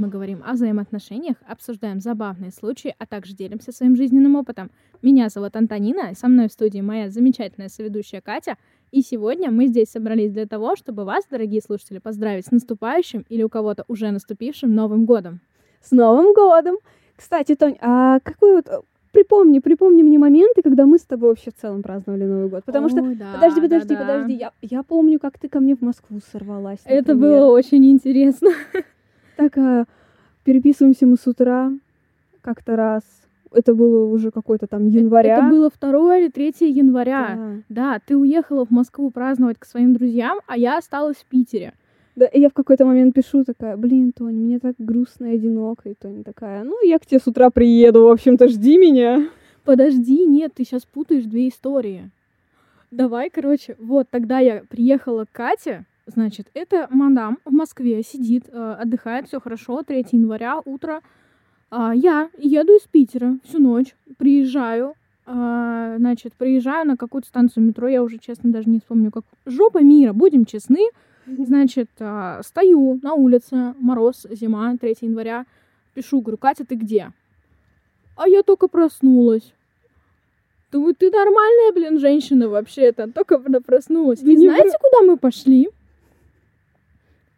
мы говорим о взаимоотношениях, обсуждаем забавные случаи, а также делимся своим жизненным опытом. Меня зовут Антонина, со мной в студии моя замечательная соведущая Катя. И сегодня мы здесь собрались для того, чтобы вас, дорогие слушатели, поздравить с наступающим или у кого-то уже наступившим Новым годом. С Новым годом! Кстати, Тонь, а какой вот припомни, припомни мне моменты, когда мы с тобой вообще в целом праздновали Новый год. Потому Ой, что, да, подожди, подожди, да, подожди, я, я помню, как ты ко мне в Москву сорвалась. Это например. было очень интересно. Так, а, переписываемся мы с утра как-то раз. Это было уже какой-то там января. Это было 2 или 3 января. Да. Да, ты уехала в Москву праздновать к своим друзьям, а я осталась в Питере. Да, и я в какой-то момент пишу такая, блин, Тонь, мне так грустно и одиноко. И Тоня такая, ну, я к тебе с утра приеду, в общем-то, жди меня. Подожди, нет, ты сейчас путаешь две истории. Давай, короче, вот тогда я приехала к Кате, значит, это мадам в Москве сидит, э, отдыхает, все хорошо, 3 января, утро. А, я еду из Питера всю ночь, приезжаю, а, значит, приезжаю на какую-то станцию метро, я уже, честно, даже не вспомню, как... Жопа мира, будем честны. Значит, а, стою на улице, мороз, зима, 3 января, пишу, говорю, Катя, ты где? А я только проснулась. Думаю, ты нормальная, блин, женщина вообще-то. Только проснулась. Да И знаете, куда мы пошли?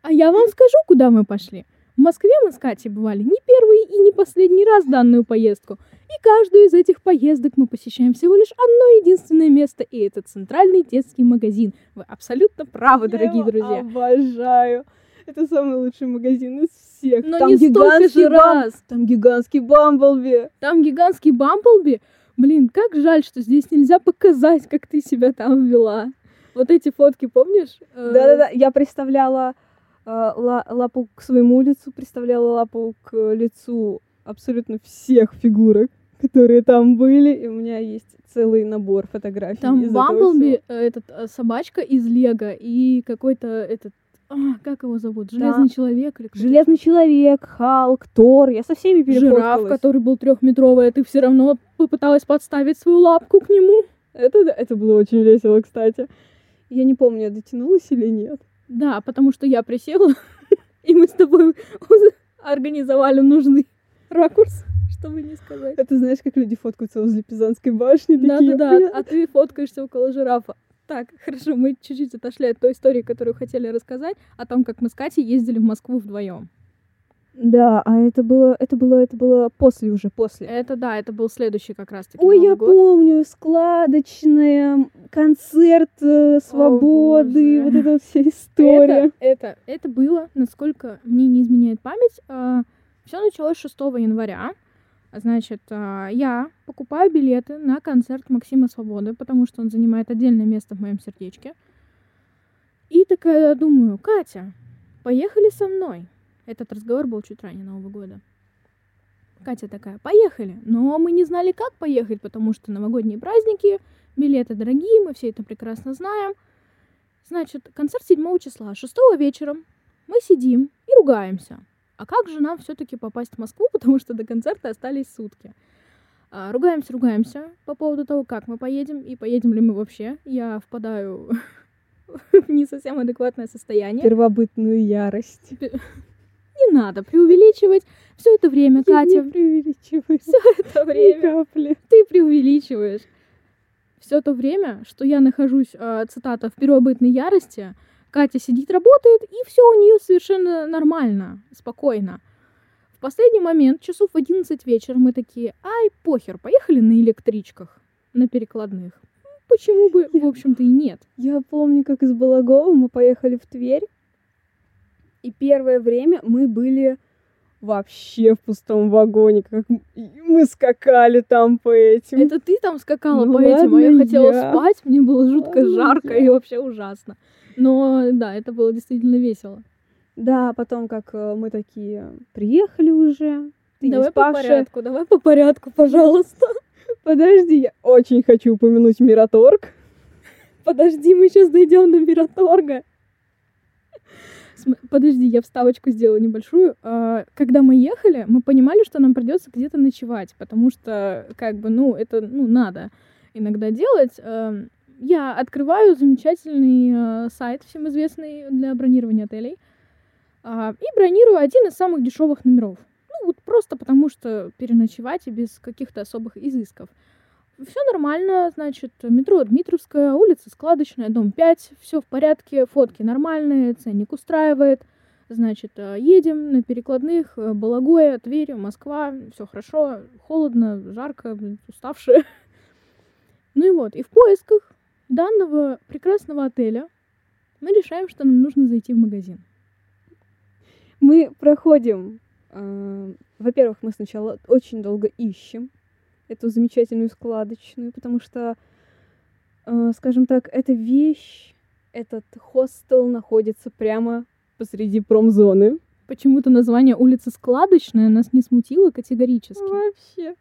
А я вам скажу, куда мы пошли. В Москве мы с Катей бывали не первый и не последний раз данную поездку. И каждую из этих поездок мы посещаем всего лишь одно единственное место, и это центральный детский магазин. Вы абсолютно правы, Я дорогие его друзья. обожаю. Это самый лучший магазин из всех. Но там не столько же бам- раз. Там гигантский Бамблби. Там гигантский Бамблби. Блин, как жаль, что здесь нельзя показать, как ты себя там вела. Вот эти фотки, помнишь? Э, Да-да-да, я представляла ла- лапу к своему лицу, представляла лапу к лицу абсолютно всех фигурок, которые там были, и у меня есть целый набор фотографий. Там Бамблби, э, этот э, собачка из Лего и какой-то этот, а, как его зовут, Да. Железный человек или Железный человек, Халк, Тор, я со всеми Жираф, перефоткалась. который был трехметровый, а ты все равно попыталась подставить свою лапку к нему. Это, да, это было очень весело, кстати. Я не помню, я дотянулась или нет. Да, потому что я присела, и мы с тобой организовали нужный ракурс, чтобы не сказать. Это знаешь, как люди фоткаются возле Пизанской башни? Да-да-да, а ты фоткаешься около жирафа. Так, хорошо, мы чуть-чуть отошли от той истории, которую хотели рассказать, о том, как мы с Катей ездили в Москву вдвоем. Да, а это было, это было, это было после уже, после. Это да, это был следующий как раз-таки Ой, Новый я год. помню, складочная, концерт э, свободы, боже. вот эта вот вся история. Это, это, это было, насколько мне не изменяет память, все началось 6 января. Значит, а, я покупаю билеты на концерт Максима Свободы, потому что он занимает отдельное место в моем сердечке. И такая думаю, Катя, поехали со мной. Этот разговор был чуть ранее Нового года. Катя такая, поехали. Но мы не знали, как поехать, потому что новогодние праздники, билеты дорогие, мы все это прекрасно знаем. Значит, концерт 7 числа, 6 вечером. Мы сидим и ругаемся. А как же нам все-таки попасть в Москву, потому что до концерта остались сутки? А, ругаемся, ругаемся по поводу того, как мы поедем и поедем ли мы вообще. Я впадаю в не совсем адекватное состояние. Первобытную ярость. Не надо преувеличивать. Все это время, Я Катя, не преувеличиваю. все это время капли. ты преувеличиваешь. Все то время, что я нахожусь, э, цитата, в первобытной ярости, Катя сидит, работает, и все у нее совершенно нормально, спокойно. В последний момент, часов в 11 вечера, мы такие, ай, похер, поехали на электричках, на перекладных. Почему бы, в общем-то, и нет. Я помню, как из Балагова мы поехали в Тверь, и первое время мы были вообще в пустом вагоне, как и мы скакали там по этим. Это ты там скакала Ну по этим, а я хотела я. спать, мне было жутко Ладно, жарко и я. вообще ужасно. Но да, это было действительно весело. Да, потом как э, мы такие приехали уже. Ты давай по порядку, давай по порядку, пожалуйста. Подожди, я очень хочу упомянуть Мираторг. Подожди, мы сейчас дойдем до Мираторга. Подожди, я вставочку сделаю небольшую. А, Когда мы ехали, мы понимали, что нам придется где-то ночевать, потому что, как бы, ну, это, ну, надо иногда делать. Эм, Я открываю замечательный э, сайт, всем известный для бронирования отелей. а, и бронирую один из самых дешевых номеров. Ну, вот просто потому что переночевать и без каких-то особых изысков. Все нормально, значит, метро Дмитровская, улица Складочная, дом 5, все в порядке, фотки нормальные, ценник устраивает. Значит, э, едем на перекладных, э, Балагоя, Тверь, Москва, все хорошо, холодно, жарко, уставшие. Ну и вот, и в поисках данного прекрасного отеля мы решаем, что нам нужно зайти в магазин. Мы проходим, э, во-первых, мы сначала очень долго ищем эту замечательную складочную, потому что, э, скажем так, эта вещь, этот хостел находится прямо посреди промзоны. Почему-то название улицы Складочная нас не смутило категорически. Вообще.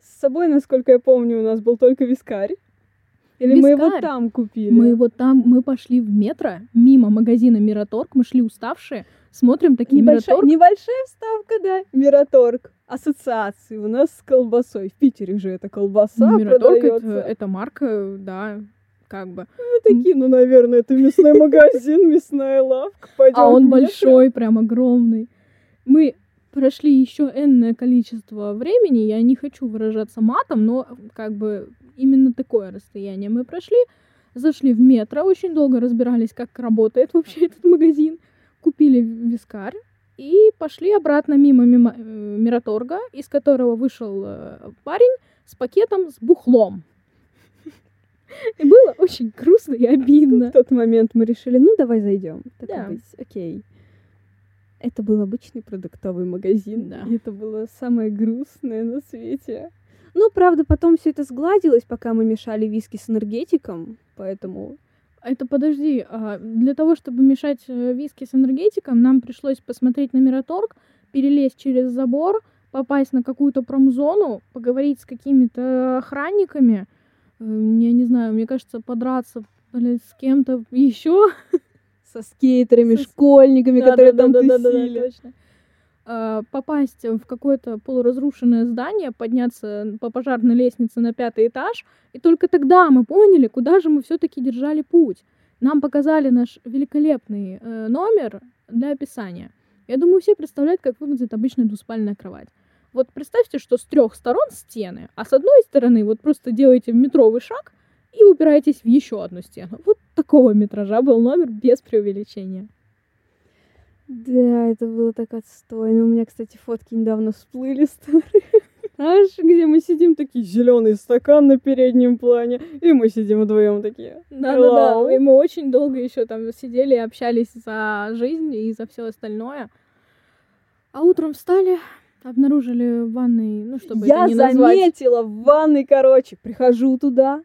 С собой, насколько я помню, у нас был только вискарь. Или мы его Вискарь. там купили? Мы вот там, мы пошли в метро, мимо магазина Мираторг, мы шли уставшие, смотрим такие Небольшая, Мираторг. небольшая вставка, да. Мираторг. Ассоциации у нас с колбасой. В Питере же эта колбаса Мираторг это, это марка, да, как бы. Мы такие, ну, наверное, это мясной магазин, мясная лавка. Пойдем А он большой, прям огромный. Мы прошли еще энное количество времени, я не хочу выражаться матом, но как бы именно такое расстояние мы прошли, зашли в метро, очень долго разбирались, как работает вообще этот магазин, купили вискарь и пошли обратно мимо, мимо э, Мираторга, из которого вышел э, парень с пакетом с бухлом. И было очень грустно и обидно. В тот момент мы решили, ну, давай зайдем. Так Да. быть, окей. Это был обычный продуктовый магазин. Да. И это было самое грустное на свете. Ну, правда, потом все это сгладилось, пока мы мешали виски с энергетиком. Поэтому Это подожди, а, для того, чтобы мешать э, виски с энергетиком, нам пришлось посмотреть на Мираторг, перелезть через забор, попасть на какую-то промзону, поговорить с какими-то охранниками, э, я не знаю, мне кажется, подраться блядь, с кем-то еще. со скейтерами, Со- школьниками, которые там тусили. точно. А, Попасть в какое-то полуразрушенное здание, подняться по пожарной лестнице на пятый этаж, и только тогда мы поняли, куда же мы все-таки держали путь. Нам показали наш великолепный э, номер для описания. Я думаю, все представляют, как выглядит обычная двуспальная кровать. Вот представьте, что с трех сторон стены, а с одной стороны вот просто делаете метровый шаг и упираетесь в еще одну стену. Вот такого метража был номер без преувеличения. Да, это было так отстойно. У меня, кстати, фотки недавно всплыли старые. Знаешь, где мы сидим такие, зеленый стакан на переднем плане, и мы сидим вдвоем такие. Да-да-да, Hello. и мы очень долго еще там сидели и общались за жизнь и за все остальное. А утром встали, обнаружили в ванной, ну, чтобы Я это не назвать. заметила в ванной, короче, прихожу туда,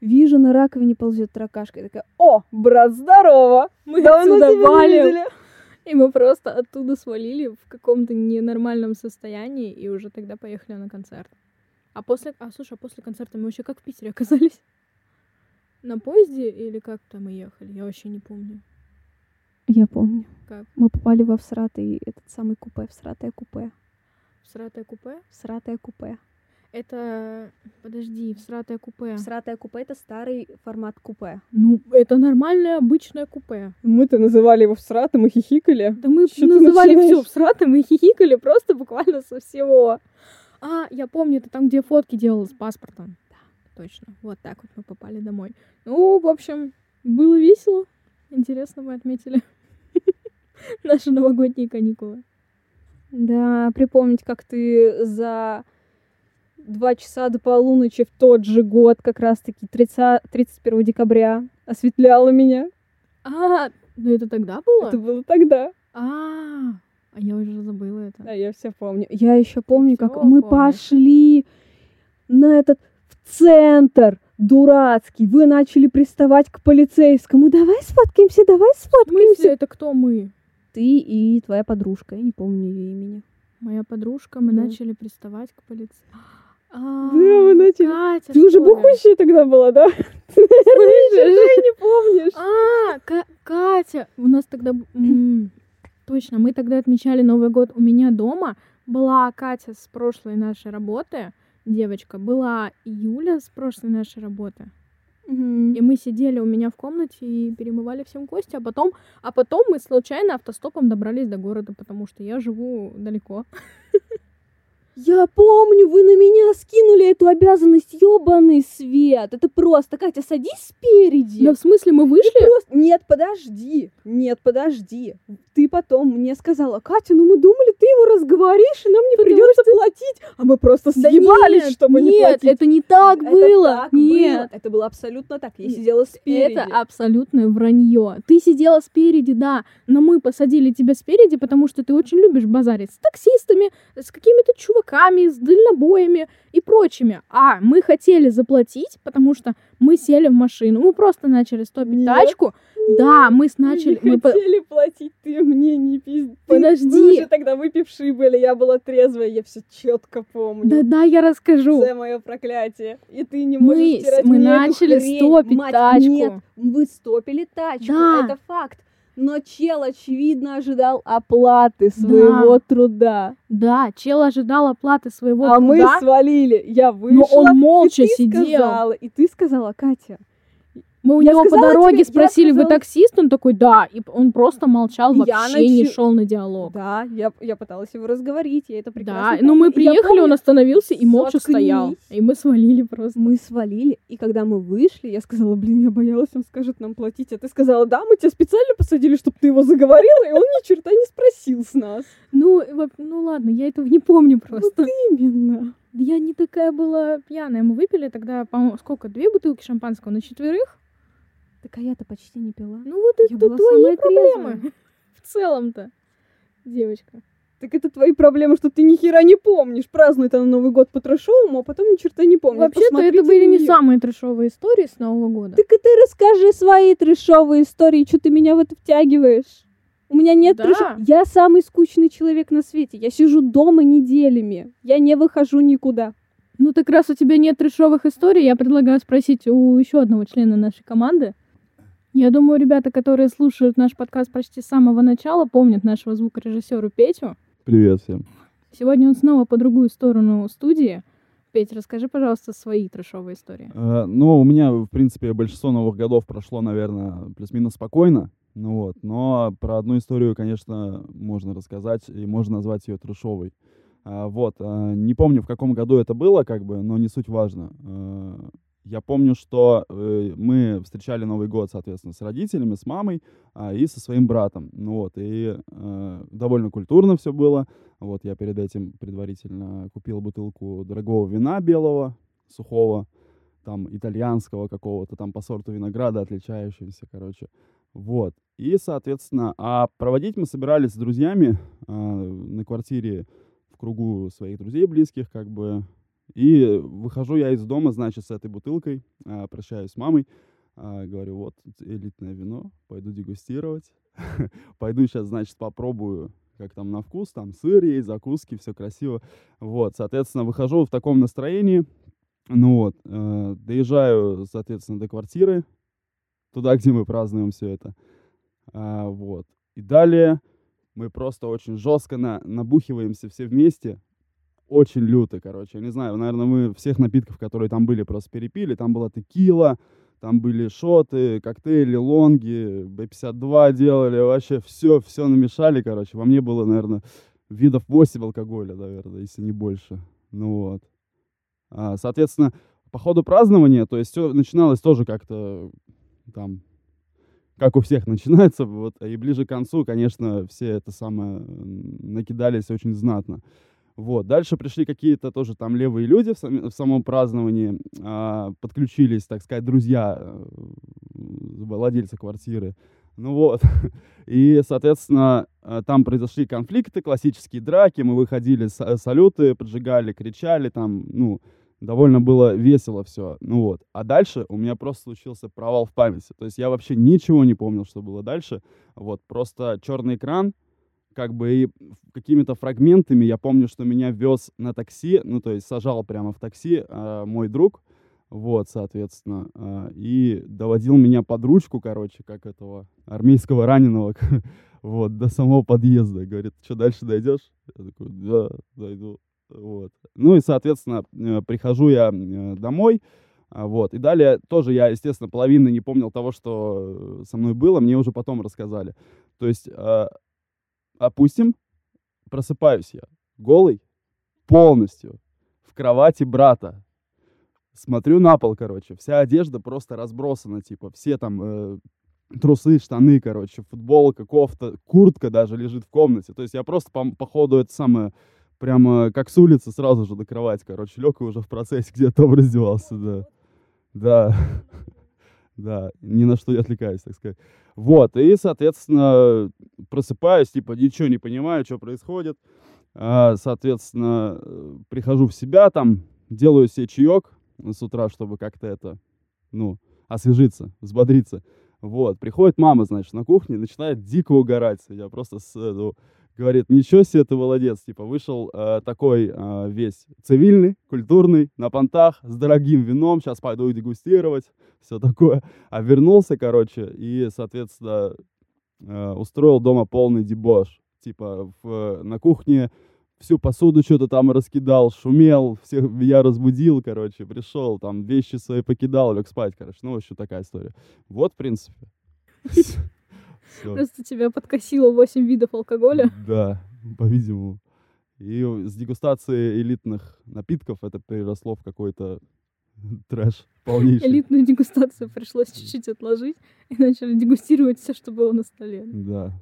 вижу на раковине ползет таракашка, и такая, о, брат, здорово! Мы Давно отсюда валим. видели». И мы просто оттуда свалили в каком-то ненормальном состоянии и уже тогда поехали на концерт. А после, а слушай, а после концерта мы вообще как в Питере оказались? На поезде или как там мы ехали? Я вообще не помню. Я помню. Как? Мы попали во всратый, этот самый купе, всратое купе. Всратое купе? Всратое купе. Это, подожди, всратое купе. Всратое купе — это старый формат купе. Ну, это нормальное обычное купе. Мы-то называли его всратым и хихикали. Да мы Чё называли все всратым и хихикали просто буквально со всего. А, я помню, это там, где фотки делала с паспортом. Да, точно. Вот так вот мы попали домой. Ну, в общем, было весело. Интересно мы отметили наши новогодние каникулы. Да, припомнить, как ты за два часа до полуночи в тот же год, как раз-таки 30, 31 декабря, осветляла меня. А, ну это тогда было? Это было тогда. А, а я уже забыла это. Да, я все помню. Я еще помню, как мы пошли на этот в центр дурацкий. Вы начали приставать к полицейскому. Давай сфоткаемся, давай В смысле, сфоткаемся. это кто мы? Ты и твоя подружка, я не помню ее имени. Моя подружка, мы Да. начали приставать к полиции. А, вы начали. Катя, Ты уже бухущая тогда была, да? Наверное, уже не помнишь. А, Ка- Катя, у нас тогда... Точно, мы тогда отмечали Новый год у меня дома. Была Катя с прошлой нашей работы, девочка. Была Юля с прошлой нашей работы. И мы сидели у меня в комнате и перемывали всем кости, а потом, а потом мы случайно автостопом добрались до города, потому что я живу далеко. Я помню, вы на меня скинули эту обязанность, ёбаный свет. Это просто, Катя, садись спереди. Да в смысле, мы вышли? Просто... Нет, подожди, нет, подожди. Ты потом мне сказала, Катя, ну мы думали, его разговоришь, и нам не Потому придется платить. А мы просто Да съебались, нет, чтобы не нет, платить. это не так Это было. так нет. было. Это было абсолютно так. Я Нет, сидела спереди. Это абсолютное вранье. Ты сидела спереди, да, но мы посадили тебя спереди, потому что ты очень любишь базарить с таксистами, с какими-то чуваками, с дальнобоями и прочими. А мы хотели заплатить, потому что мы сели в машину, мы просто начали стопить Нет. тачку. Да, мы Мы начали... не мы по- хотели платить, ты мне не пизди. Подожди. Вы уже тогда выпившие были, я была трезвая, я все четко помню. Да-да, я расскажу. Это мое проклятие. И ты не Мы можешь с- стирать мы мне эту начали хрень. стопить Мать, тачку. Нет, вы стопили тачку, Да. это факт. Но чел, очевидно, ожидал оплаты своего труда. Да, чел ожидал оплаты своего а мы труда, свалили. Я но вышла, он молча и ты сидел. сказала, и ты сказала, Катя, Мы у Я него по дороге тебе- спросили, вы сказала- таксист? Он такой, да. И он просто молчал, И я вообще не начи- шел на диалог. да, я, я пыталась его разговорить, я это Да, прекрасно но мы помню. И я приехали, он помню, остановился и молча Заткнись. стоял. И мы свалили просто. Мы свалили, и когда мы вышли, я сказала, блин, я боялась, он скажет нам платить. А ты сказала, да, мы тебя специально посадили, чтобы ты его заговорила, и он ни черта не спросил с нас. Ну, ну ладно, я этого не помню просто. Именно. Я не такая была пьяная. Мы выпили тогда, по-моему, сколько? Две бутылки шампанского на четверых? Так а я-то почти не пила. Ну вот Я это была твои самая проблемы. трезвая. В целом-то, девочка. Так это твои проблемы, что ты ни хера не помнишь. Празднует она Новый год по-трэшовому, а потом ни черта не помнит. Вообще-то это были не самые трешовые истории с Нового года. Так и ты расскажи свои трешовые истории, что ты меня в это втягиваешь. У меня нет Да. трэшо- Я самый скучный человек на свете. Я сижу дома неделями. Я не выхожу никуда. Ну так раз у тебя нет трешовых историй, я предлагаю спросить у еще одного члена нашей команды. Я думаю, ребята, которые слушают наш подкаст почти с самого начала, помнят нашего звукорежиссера Петю. Привет всем. Сегодня он снова по другую сторону студии. Петь, расскажи, пожалуйста, свои трешовые истории. Э, Ну, у меня, в принципе, большинство новых годов прошло, наверное, плюс-минус спокойно. Ну вот, но про одну историю, конечно, можно рассказать, и можно назвать ее трешовой. А, Вот, а, не помню, в каком году это было, как бы, но не суть важно. Э, Я помню, что э, мы встречали Новый год, соответственно, с родителями, с мамой а, и со своим братом. Ну вот, и э, довольно культурно все было. Вот, я перед этим предварительно купил бутылку дорогого вина белого, сухого, там, итальянского какого-то, там, по сорту винограда отличающегося, короче. Вот. И, соответственно, а проводить мы собирались с друзьями а, на квартире в кругу своих друзей близких, как бы. И выхожу я из дома, значит, с этой бутылкой, а, прощаюсь с мамой, а, говорю, вот элитное вино, пойду дегустировать. Пойду сейчас, значит, попробую, как там на вкус, там сыр есть, закуски, все красиво. Вот, соответственно, выхожу в таком настроении, ну вот, э, доезжаю, соответственно, до квартиры, туда, где мы празднуем все это. А, вот. И далее мы просто очень жестко на, набухиваемся все вместе. Очень люто, короче. Я не знаю, наверное, мы всех напитков, которые там были, просто перепили. Там была текила, там были шоты, коктейли, лонги, Б-52 делали. Вообще все, все намешали, короче. Во мне было, наверное, видов 8 алкоголя, наверное, если не больше. Ну вот. А, соответственно, по ходу празднования, то есть все начиналось тоже как-то там, как у всех начинается, вот, и ближе к концу, конечно, все это самое накидались очень знатно. Вот. Дальше пришли какие-то тоже там левые люди в, сам- в самом праздновании, а, подключились, так сказать, друзья э, владельца квартиры. Ну вот. И, соответственно, э, там произошли конфликты, классические драки, мы выходили, салюты поджигали, кричали, там, ну, довольно было весело все. Ну вот. А дальше у меня просто случился провал в памяти. То есть я вообще ничего не помнил, что было дальше. Вот. Просто черный экран, как бы и какими-то фрагментами я помню, что меня вез на такси, ну, то есть сажал прямо в такси а, мой друг, вот, соответственно, а, и доводил меня под ручку, короче, как этого армейского раненого, вот, до самого подъезда. Говорит, что дальше дойдешь? Я такой, да, дойду. Вот. Ну и, соответственно, э, прихожу я э, домой, А, вот. И далее тоже я, естественно, половины не помнил того, что со мной было, мне уже потом рассказали. То есть, э, опустим, просыпаюсь я голый полностью в кровати брата. Смотрю на пол, короче, вся одежда просто разбросана, типа, все там э, трусы, штаны, короче, футболка, кофта, куртка даже лежит в комнате. То есть я просто, по, по ходу, это самое, прямо как с улицы сразу же до кровати, короче, лег и уже в процессе где-то раздевался, да. Да, да, ни на что не отвлекаюсь, так сказать. Вот, и, соответственно, просыпаюсь, типа, ничего не понимаю, что происходит. А, соответственно, прихожу в себя, там, делаю себе чаек с утра, чтобы как-то это, ну, освежиться, взбодриться. Вот, приходит мама, значит, на кухне, начинает дико угорать. Я просто с, ну, говорит, ничего себе ты молодец, типа, вышел э, такой э, весь цивильный, культурный, на понтах, с дорогим вином, сейчас пойду дегустировать, все такое. А вернулся, короче, и, соответственно, э, устроил дома полный дебош. Типа, в, на кухне всю посуду что-то там раскидал, шумел, всех я разбудил, короче, пришел, там вещи свои покидал, лег спать, короче. Ну, вообще такая история. Вот, в принципе. Просто тебя подкосило 8 видов алкоголя. Да, по-видимому. И с дегустации элитных напитков это переросло в какой-то трэш полнейший. Элитную дегустацию пришлось чуть-чуть отложить и начали дегустировать все, что было на столе. Да.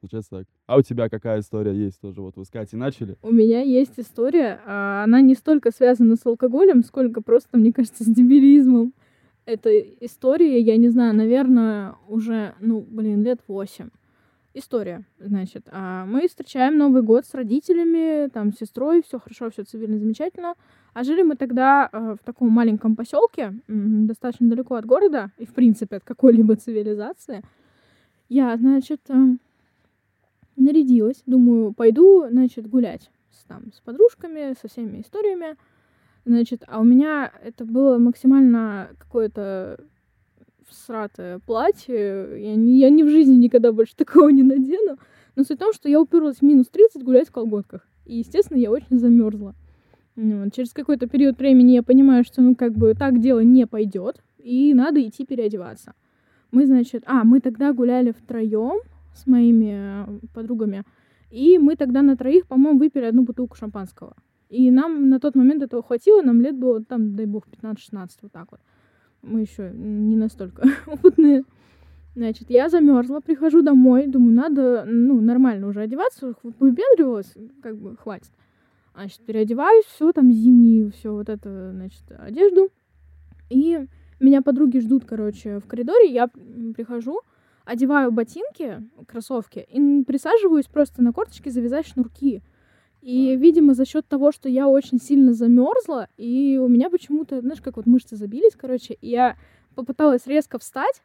Получается так. А у тебя какая история есть тоже? Вот вы с Катей начали. У меня есть история. а Она не столько связана с алкоголем, сколько просто, мне кажется, с дебилизмом. Это история, я не знаю, наверное, уже, ну, блин, лет восемь. История, значит. а Мы встречаем Новый год с родителями, там, с сестрой, все хорошо, все цивильно, замечательно. А жили мы тогда э, в таком маленьком поселке, достаточно далеко от города и, в принципе, от какой-либо цивилизации. Я, значит, э, нарядилась, думаю, пойду, значит, гулять с, там, с подружками, со всеми историями. Значит, а у меня это было максимально какое-то сратое платье. Я, не, я ни в жизни никогда больше такого не надену. Но суть в том, что я уперлась в минус 30 гулять в колготках. И, естественно, я очень замерзла. Вот. Через какой-то период времени я понимаю, что, ну, как бы так дело не пойдет, и надо идти переодеваться. Мы, значит, а, мы тогда гуляли втроем с моими подругами, и мы тогда на троих, по-моему, выпили одну бутылку шампанского. И нам на тот момент этого хватило, нам лет было, там, дай бог, 15-16, вот так вот. Мы еще не настолько опытные. Значит, я замерзла, прихожу домой, думаю, надо, ну, нормально уже одеваться, выпендривалась, как бы, хватит. Значит, переодеваюсь, все, там, зимние, все вот это, значит, одежду. И меня подруги ждут, короче, в коридоре, я прихожу, одеваю ботинки, кроссовки, и присаживаюсь просто на корточки завязать шнурки. И, видимо, за счет того, что я очень сильно замерзла, и у меня почему-то, знаешь, как вот мышцы забились, короче, и я попыталась резко встать,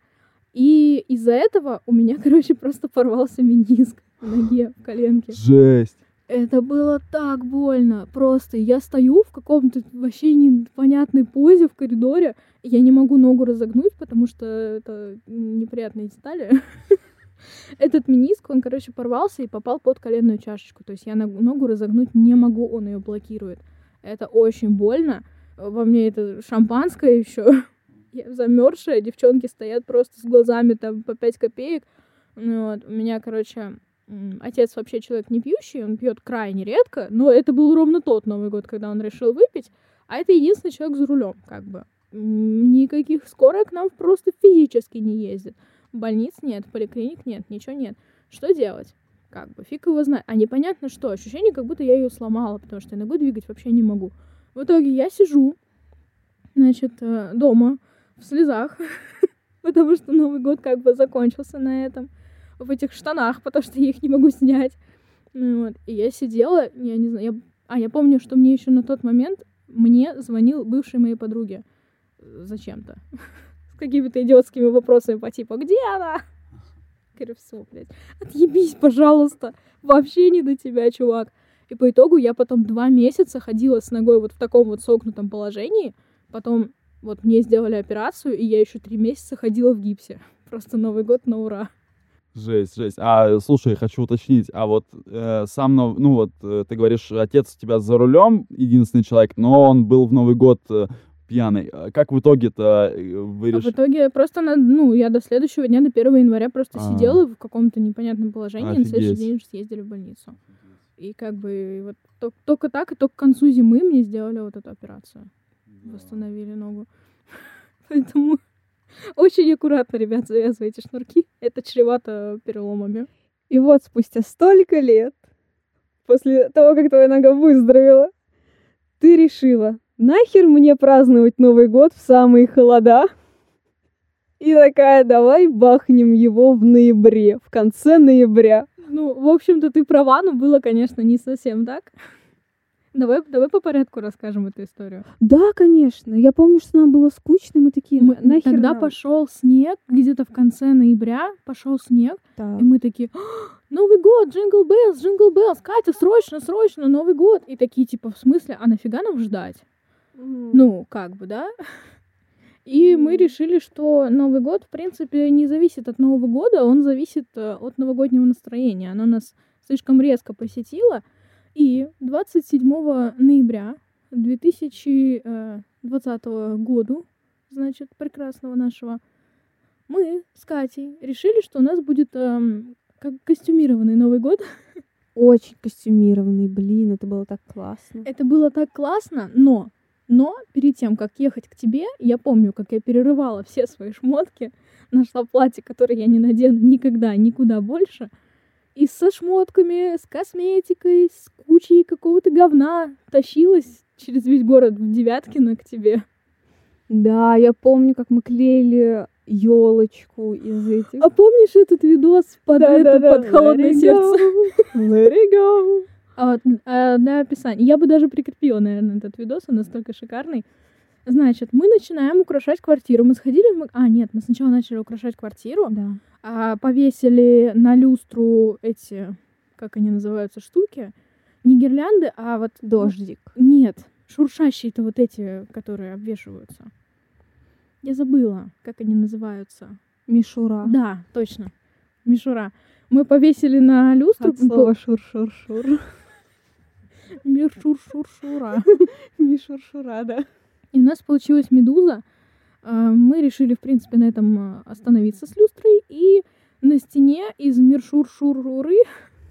и из-за этого у меня, короче, просто порвался мениск в ноге, в коленке. Жесть. Это было так больно. Просто я стою в каком-то вообще непонятной позе в коридоре. И я не могу ногу разогнуть, потому что это неприятные детали. Этот мениск, он, короче, порвался и попал под коленную чашечку. То есть я ногу разогнуть не могу, он ее блокирует. Это очень больно. Во мне это шампанское еще. Я замерзшая, девчонки стоят просто с глазами там по 5 копеек. Ну вот. У меня, короче, отец вообще человек не пьющий, он пьет крайне редко, но это был ровно тот Новый год, когда он решил выпить, а это единственный человек за рулем, как бы. Никаких скорых нам просто физически не ездит. Больниц нет, поликлиник нет, ничего нет. Что делать? Как бы, фиг его знает. А непонятно что. Ощущение, как будто я ее сломала, потому что я ногой двигать вообще не могу. В итоге я сижу, значит, э, дома в слезах, потому что Новый год как бы закончился на этом в этих штанах, потому что я их не могу снять. Ну, вот. И я сидела, я не знаю, я... а я помню, что мне еще на тот момент мне звонил бывший моей подруги зачем-то. С какими-то идиотскими вопросами по типу «Где она?» Говорю, все, блядь, отъебись, пожалуйста, вообще не до тебя, чувак. И по итогу я потом два месяца ходила с ногой вот в таком вот согнутом положении, потом вот мне сделали операцию, и я еще три месяца ходила в гипсе. Просто Новый год на ура. Жесть, жесть. А, слушай, хочу уточнить, а вот э, сам, ну вот, э, ты говоришь, отец у тебя за рулем, единственный человек, но он был в Новый год, э, пьяный. А Как в итоге-то э, вы А в решили? итоге просто, на, ну, я до следующего дня, до 1 января просто А. сидела в каком-то непонятном положении, и на следующий Офигеть. день уже съездили в больницу. И как бы вот то- только так, и только к концу зимы мне сделали вот эту операцию. Восстановили ногу. Поэтому очень аккуратно, ребят, завязывайте шнурки. Это чревато переломами. И вот спустя столько лет, после того, как твоя нога выздоровела, ты решила, нахер мне праздновать Новый год в самые холода? И такая, давай бахнем его в ноябре, в конце ноября. Ну, в общем-то, ты права, но было, конечно, не совсем так. Давай, давай по порядку расскажем эту историю. Да, конечно. Я помню, что нам было скучно, мы такие, Мы- «На- нахер тогда нам?» пошел снег, где-то в конце ноября пошел снег, Так. и мы такие, «А, Новый год, Jingle Bells, Jingle Bells, Катя, срочно, срочно, Новый год. И такие, типа, в смысле, а нафига нам ждать? Ну, как бы, да? И мы Мгм. решили, что Новый год, в принципе, не зависит от Нового года, он зависит э, от новогоднего настроения. Оно нас слишком резко посетило. И 27 ноября 2020 году, значит, прекрасного нашего, мы с Катей решили, что у нас будет эм, как костюмированный Новый год. Очень костюмированный, блин, это было так классно. Это было так классно, но, но перед тем, как ехать к тебе, я помню, как я перерывала все свои шмотки, нашла платье, которое я не надену никогда, никуда больше, и со шмотками, с косметикой, с кучей какого-то говна тащилась через весь город в Девяткино к тебе. Да, я помню, как мы клеили елочку из этих. А помнишь этот видос под, это, Да-да-да. под холодное Let сердце? go. Let it go. А вот, а, на описании. Я бы даже прикрепила, наверное, этот видос, он настолько шикарный. Значит, мы начинаем украшать квартиру. Мы сходили в... маг- А, нет, мы сначала начали украшать квартиру, Да. а повесили на люстру эти, как они называются, штуки. Не гирлянды, а вот... Дождик. Нет, шуршащие-то вот эти, которые обвешиваются. Я забыла, как они называются. Мишура. Да, точно. Мишура. Мы повесили на люстру... От слова шур-шур-шур. Мишур-шур-шура. Мишур-шура, да. И у нас получилась медуза. А, Мы решили, в принципе, на этом а, остановиться с люстрой. И на стене из миршур-шуруры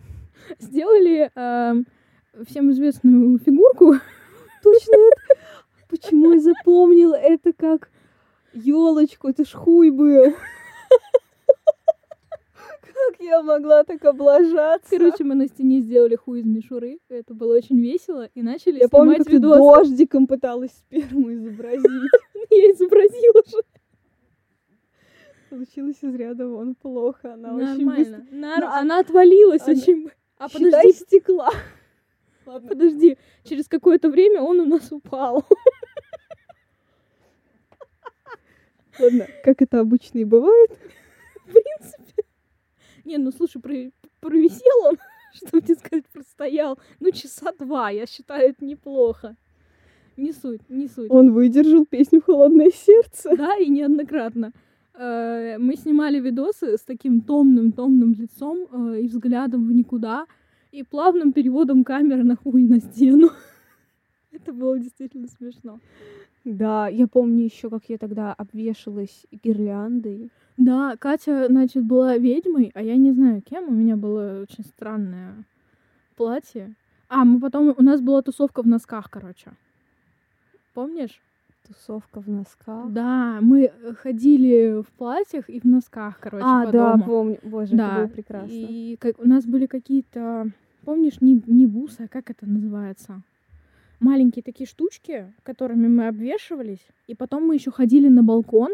сделали а, всем известную фигурку. Точно это. Почему я запомнила это как елочку? Это ж хуй был. Как я могла так облажаться? Короче, мы на стене сделали хуй из мишуры. Это было очень весело. И начали я помню, снимать как ты видосы. дождиком пыталась сперму изобразить. Я изобразила же. Получилось из ряда вон плохо. Она очень быстро... Ну, а- Она отвалилась она- очень... А подожди, стекла. Ладно. подожди. Через какое-то время он у нас упал. Ладно, как это обычно и бывает. Не, ну слушай, про- провисел он, что тебе сказать, простоял, ну, часа два, я считаю, это неплохо. Не суть, не суть. Он выдержал песню «Холодное сердце». Да, и неоднократно. Э, Мы снимали видосы с таким томным-томным лицом э, и взглядом в никуда, и плавным переводом камеры на хуй на стену. Это было действительно смешно. Да, я помню еще, как я тогда обвешалась гирляндой. Да, Катя, значит, была ведьмой, а я не знаю кем. У меня было очень странное платье. А, мы потом... У нас была тусовка в носках, короче. Помнишь? Тусовка в носках. Да, мы ходили в платьях и в носках, короче, а, по да, дому. помню. Боже, Да, это было прекрасно. И как, у нас были какие-то... Помнишь, не, не бусы, а как это называется? Маленькие такие штучки, которыми мы обвешивались. И потом мы еще ходили на балкон.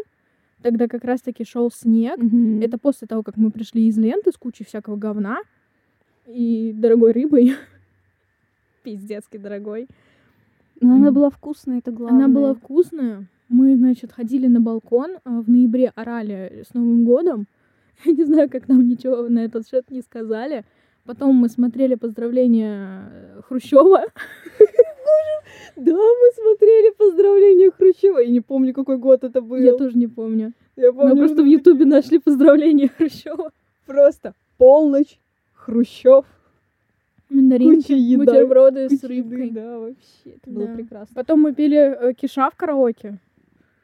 Тогда как раз-таки шел снег. Мгм. Это после того, как мы пришли из ленты с кучей всякого говна и дорогой рыбой. Пиздецки дорогой. Но она была вкусная, это главное. Она была вкусная. Мы, значит, ходили на балкон, а в ноябре орали с Новым годом. Я не знаю, как нам ничего на этот счет не сказали. Потом мы смотрели поздравления э, Хрущева. Да, мы смотрели поздравления Хрущева. Я не помню, какой год это был. Я тоже не помню. Я Мы помню, просто что в Ютубе нашли поздравления Хрущева. Просто полночь, Хрущев. Мандаринки, Куча еды, бутерброды с еды, рыбкой. да, вообще. Это было прекрасно. Потом мы пели э, киша в караоке.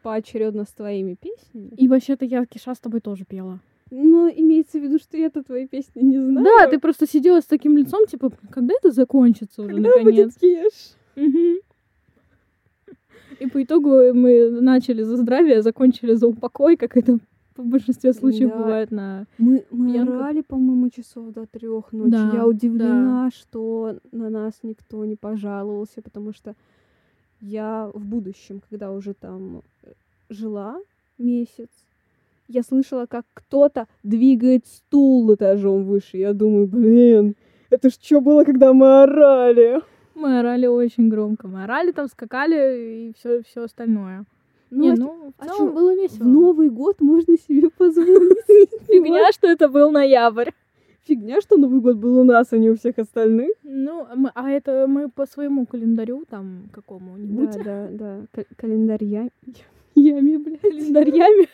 Поочередно с твоими песнями. И вообще-то я киша с тобой тоже пела. Но имеется в виду, что я-то твои песни не знаю. Да, ты просто сидела с таким лицом, типа, когда это закончится уже, Когда наконец? будет кеш? Мгм. И по итогу мы начали за здравие, закончили за упокой, как это в большинстве случаев Да. бывает на... Мы, мы орали, по-моему, часов до трех ночи. Да, я удивлена, что на нас никто не пожаловался, потому что я в будущем, когда уже там э, жила месяц, я слышала, как кто-то двигает стул этажом выше. Я думаю, блин, это ж что было, когда мы орали? Мы орали очень громко. Мы орали, там скакали и все, все остальное. Ну, Не, а ну, в а целом чё, было в весело. Новый год можно себе позволить. Фигня, что это был ноябрь. Фигня, что Новый год был у нас, а не у всех остальных. Ну, мы- а это мы по своему календарю, там, Да, какому-нибудь, да, да. Ка- Календарья. Ями, блядь. календарями.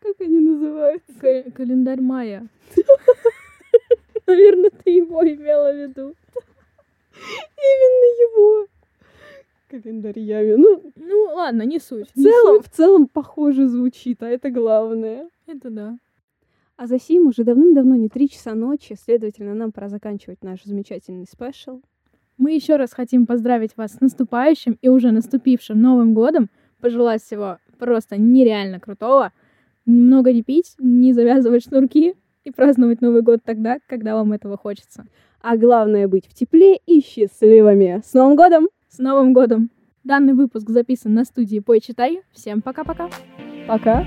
Как они называются? Ка- Календарь мая. Наверное, ты его имела в виду. Именно его. Календарьями. Ну, Ну, ладно, не суть. в целом, в целом похоже звучит, а это главное. Это да. А за сим уже давным-давно не три часа ночи, следовательно, нам пора заканчивать наш замечательный спешл. Мы еще раз хотим поздравить вас с наступающим и уже наступившим Новым годом. Пожелать всего просто нереально крутого. Немного не пить, не завязывать шнурки и праздновать Новый год тогда, когда вам этого хочется. А главное быть в тепле и счастливыми. С Новым годом! С Новым годом! Данный выпуск записан на студии Пой Читай. Всем пока-пока! Пока!